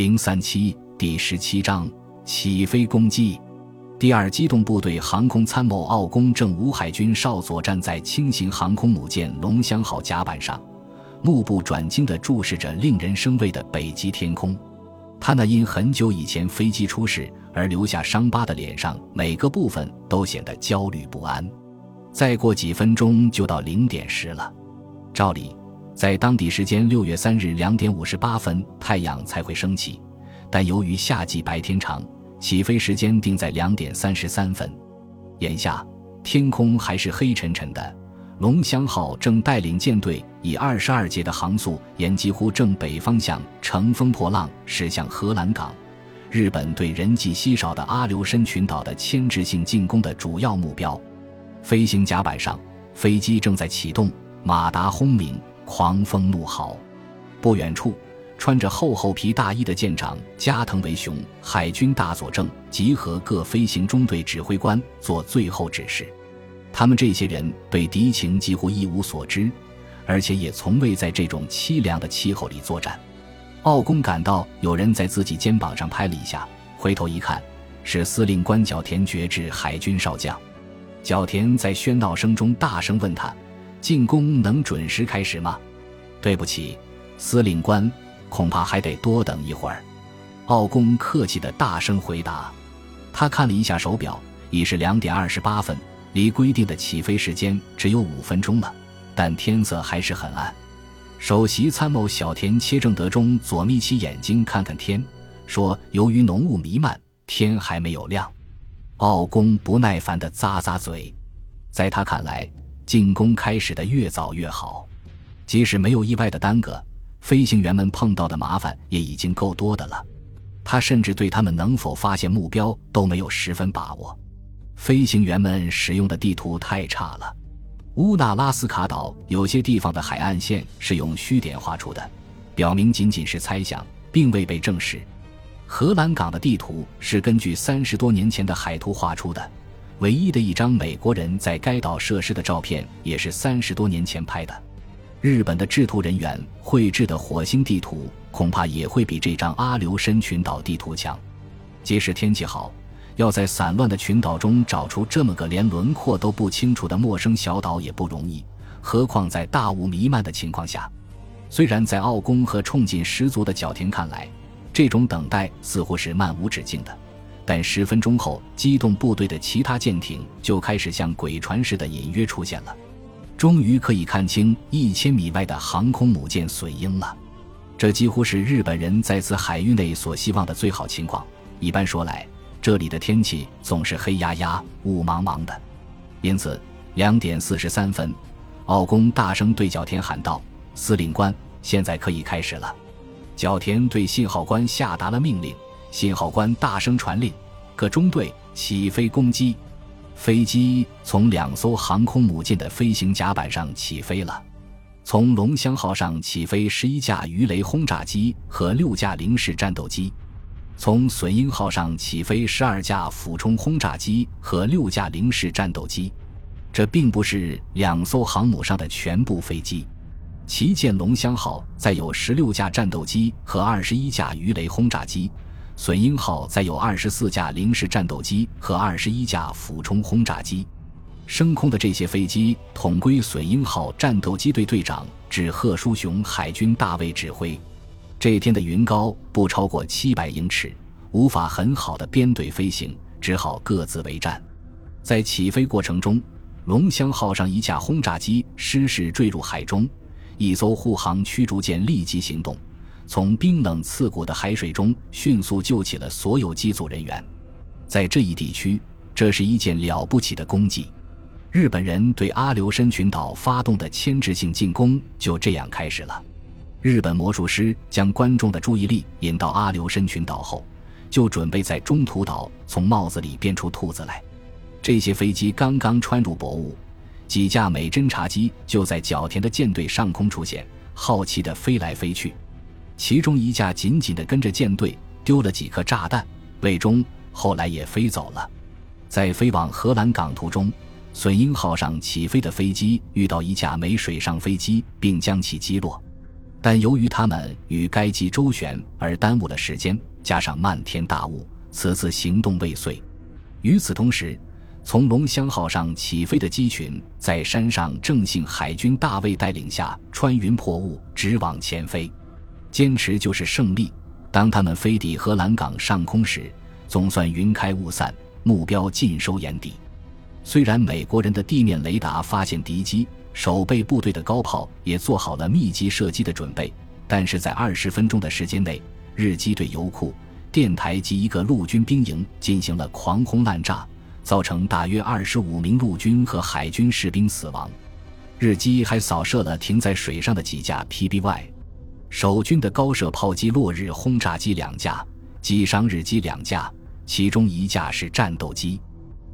零三七第十七章起飞攻击。第二机动部队航空参谋奥公正吴海军少佐站在轻型航空母舰“龙香号”甲板上，目不转睛地注视着令人生畏的北极天空。他那因很久以前飞机出事而留下伤疤的脸上，每个部分都显得焦虑不安。再过几分钟就到零点时了，照理。在当地时间六月三日两点五十八分，太阳才会升起，但由于夏季白天长，起飞时间定在两点三十三分。眼下天空还是黑沉沉的，龙香号正带领舰队以二十二节的航速，沿几乎正北方向乘风破浪驶向荷兰港，日本对人迹稀少的阿留申群岛的牵制性进攻的主要目标。飞行甲板上，飞机正在启动，马达轰鸣。狂风怒号，不远处，穿着厚厚皮大衣的舰长加藤为雄海军大佐正集合各飞行中队指挥官做最后指示。他们这些人对敌情几乎一无所知，而且也从未在这种凄凉的气候里作战。奥公感到有人在自己肩膀上拍了一下，回头一看，是司令官角田觉志海军少将。角田在喧闹声中大声问他。进攻能准时开始吗？对不起，司令官，恐怕还得多等一会儿。奥公客气的大声回答。他看了一下手表，已是两点二十八分，离规定的起飞时间只有五分钟了。但天色还是很暗。首席参谋小田切正德中左眯起眼睛看看天，说：“由于浓雾弥漫，天还没有亮。”奥公不耐烦的咂咂嘴，在他看来。进攻开始的越早越好，即使没有意外的耽搁，飞行员们碰到的麻烦也已经够多的了。他甚至对他们能否发现目标都没有十分把握。飞行员们使用的地图太差了。乌纳拉斯卡岛有些地方的海岸线是用虚点画出的，表明仅仅是猜想，并未被证实。荷兰港的地图是根据三十多年前的海图画出的。唯一的一张美国人在该岛设施的照片，也是三十多年前拍的。日本的制图人员绘制的火星地图，恐怕也会比这张阿留申群岛地图强。即使天气好，要在散乱的群岛中找出这么个连轮廓都不清楚的陌生小岛也不容易，何况在大雾弥漫的情况下。虽然在奥宫和冲劲十足的角田看来，这种等待似乎是漫无止境的。但十分钟后，机动部队的其他舰艇就开始像鬼船似的隐约出现了。终于可以看清一千米外的航空母舰“隼鹰”了。这几乎是日本人在此海域内所希望的最好情况。一般说来，这里的天气总是黑压压、雾茫茫的。因此，两点四十三分，奥公大声对角田喊道：“司令官，现在可以开始了。”角田对信号官下达了命令。信号官大声传令：“各中队起飞攻击！”飞机从两艘航空母舰的飞行甲板上起飞了。从龙香号上起飞十一架鱼雷轰炸机和六架零式战斗机；从隼鹰号上起飞十二架俯冲轰炸机和六架零式战斗机。这并不是两艘航母上的全部飞机。旗舰龙香号载有十六架战斗机和二十一架鱼雷轰炸机。隼鹰号载有二十四架零式战斗机和二十一架俯冲轰炸机，升空的这些飞机统归隼鹰号战斗机队队长指贺书雄海军大尉指挥。这天的云高不超过七百英尺，无法很好的编队飞行，只好各自为战。在起飞过程中，龙骧号上一架轰炸机失事坠入海中，一艘护航驱逐舰立即行动。从冰冷刺骨的海水中迅速救起了所有机组人员，在这一地区，这是一件了不起的功绩。日本人对阿留申群岛发动的牵制性进攻就这样开始了。日本魔术师将观众的注意力引到阿留申群岛后，就准备在中途岛从帽子里变出兔子来。这些飞机刚刚穿入薄雾，几架美侦察机就在角田的舰队上空出现，好奇地飞来飞去。其中一架紧紧地跟着舰队，丢了几颗炸弹，魏忠后来也飞走了。在飞往荷兰港途中，隼鹰号上起飞的飞机遇到一架美水上飞机，并将其击落。但由于他们与该机周旋而耽误了时间，加上漫天大雾，此次行动未遂。与此同时，从龙香号上起飞的机群在山上正信海军大尉带领下穿云破雾，直往前飞。坚持就是胜利。当他们飞抵荷兰港上空时，总算云开雾散，目标尽收眼底。虽然美国人的地面雷达发现敌机，守备部队的高炮也做好了密集射击的准备，但是在二十分钟的时间内，日机对油库、电台及一个陆军兵营进行了狂轰滥炸，造成大约二十五名陆军和海军士兵死亡。日机还扫射了停在水上的几架 PBY，守军的高射炮击落日轰炸机两架，击伤日机两架，其中一架是战斗机。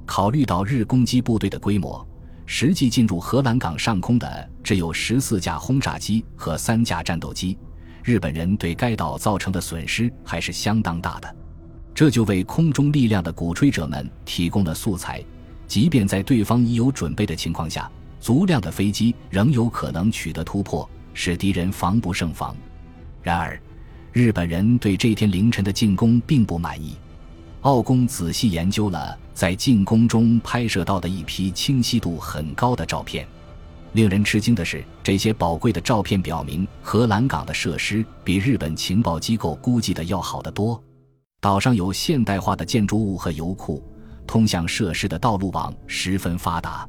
考虑到日攻击部队的规模，实际进入荷兰港上空的只有十四架轰炸机和三架战斗机，日本人对该岛造成的损失还是相当大的。这就为空中力量的鼓吹者们提供了素材，即便在对方已有准备的情况下，足量的飞机仍有可能取得突破，使敌人防不胜防。然而，日本人对这天凌晨的进攻并不满意。奥公仔细研究了在进攻中拍摄到的一批清晰度很高的照片。令人吃惊的是，这些宝贵的照片表明，荷兰港的设施比日本情报机构估计的要好得多。岛上有现代化的建筑物和油库，通向设施的道路网十分发达。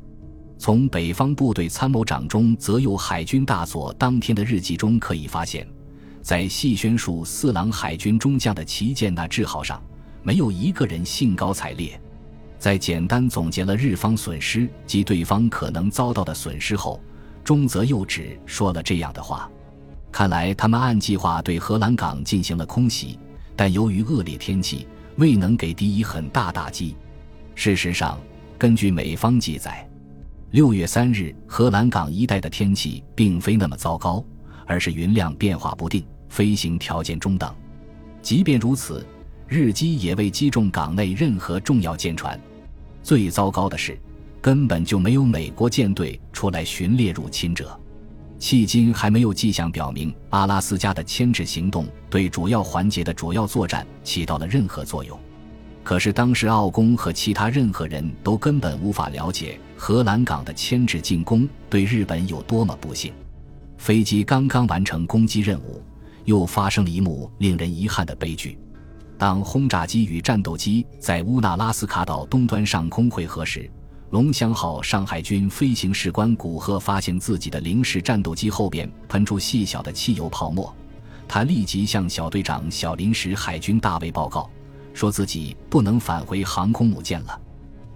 从北方部队参谋长中则有海军大佐当天的日记中可以发现，在细宣树四郎海军中将的旗舰那制号上。没有一个人兴高采烈。在简单总结了日方损失及对方可能遭到的损失后，中泽佑只说了这样的话：“看来他们按计划对荷兰港进行了空袭，但由于恶劣天气，未能给敌以很大打击。事实上，根据美方记载，六月三日荷兰港一带的天气并非那么糟糕，而是云量变化不定，飞行条件中等。即便如此。”日机也未击中港内任何重要舰船。最糟糕的是，根本就没有美国舰队出来巡猎入侵者。迄今还没有迹象表明阿拉斯加的牵制行动对主要环节的主要作战起到了任何作用。可是当时奥公和其他任何人都根本无法了解荷兰港的牵制进攻对日本有多么不幸。飞机刚刚完成攻击任务，又发生了一幕令人遗憾的悲剧。当轰炸机与战斗机在乌纳拉斯卡岛东端上空汇合时，龙香号上海军飞行士官古贺发现自己的零式战斗机后边喷出细小的汽油泡沫，他立即向小队长小林时海军大尉报告，说自己不能返回航空母舰了。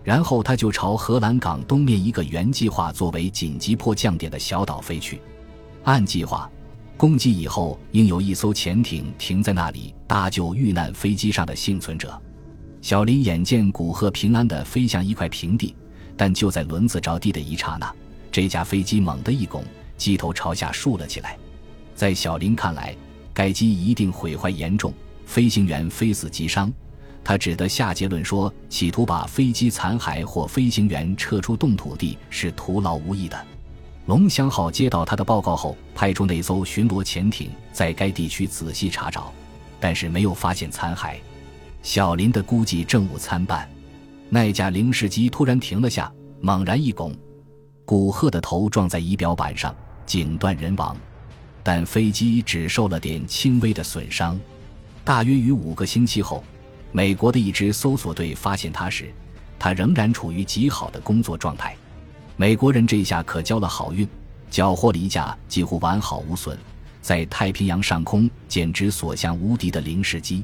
然后他就朝荷兰港东面一个原计划作为紧急迫降点的小岛飞去，按计划。攻击以后，应有一艘潜艇停在那里搭救遇难飞机上的幸存者。小林眼见古鹤平安地飞向一块平地，但就在轮子着地的一刹那，这架飞机猛地一拱，机头朝下竖了起来。在小林看来，该机一定毁坏严重，飞行员非死即伤。他只得下结论说，企图把飞机残骸或飞行员撤出冻土地是徒劳无益的。龙翔号接到他的报告后，派出那艘巡逻潜艇在该地区仔细查找，但是没有发现残骸。小林的估计正误参半，那架零式机突然停了下，猛然一拱，古鹤的头撞在仪表板上，颈断人亡。但飞机只受了点轻微的损伤。大约于五个星期后，美国的一支搜索队发现他时，他仍然处于极好的工作状态。美国人这下可交了好运，缴获了一架几乎完好无损，在太平洋上空简直所向无敌的零式机。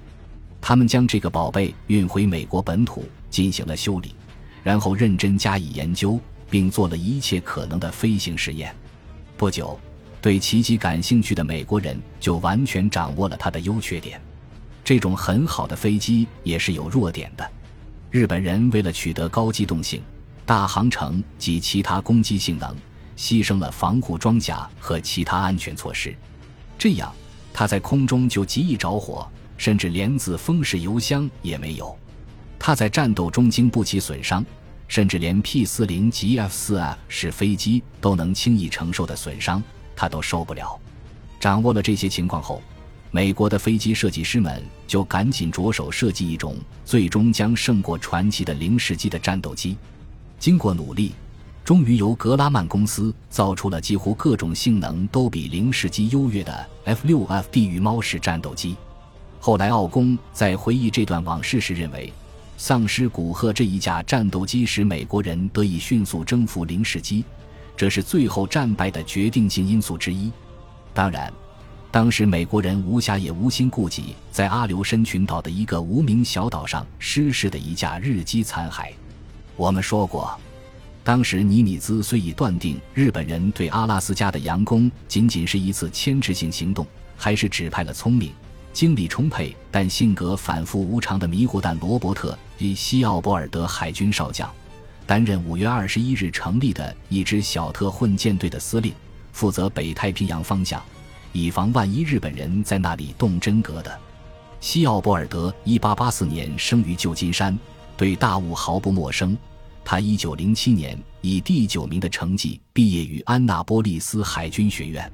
他们将这个宝贝运回美国本土进行了修理，然后认真加以研究，并做了一切可能的飞行实验。不久，对奇迹感兴趣的美国人就完全掌握了它的优缺点。这种很好的飞机也是有弱点的。日本人为了取得高机动性。大航程及其他攻击性能，牺牲了防护装甲和其他安全措施，这样它在空中就极易着火，甚至连自风式油箱也没有。它在战斗中经不起损伤，甚至连 P 四零及 F 四 F 式飞机都能轻易承受的损伤，它都受不了。掌握了这些情况后，美国的飞机设计师们就赶紧着手设计一种最终将胜过传奇的零式机的战斗机。经过努力，终于由格拉曼公司造出了几乎各种性能都比零式机优越的 F-6F 地狱猫式战斗机。后来，奥公在回忆这段往事时认为，丧尸古鹤这一架战斗机使美国人得以迅速征服零式机，这是最后战败的决定性因素之一。当然，当时美国人无暇也无心顾及在阿留申群岛的一个无名小岛上失事的一架日机残骸。我们说过，当时尼米兹虽已断定日本人对阿拉斯加的佯攻仅仅是一次牵制性行动，还是指派了聪明、精力充沛但性格反复无常的迷糊蛋罗伯特·与西奥波尔德海军少将，担任五月二十一日成立的一支小特混舰队的司令。负责北太平洋方向，以防万一日本人在那里动真格的。西奥波尔德一八八四年生于旧金山，对大雾毫不陌生。他一九零七年以第九名的成绩毕业于安纳波利斯海军学院。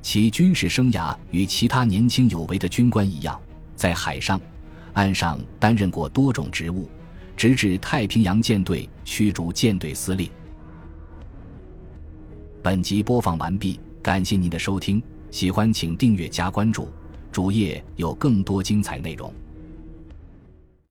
其军事生涯与其他年轻有为的军官一样，在海上、岸上担任过多种职务，直至太平洋舰队驱逐舰队司令。本集播放完毕，感谢您的收听，喜欢请订阅加关注，主页有更多精彩内容。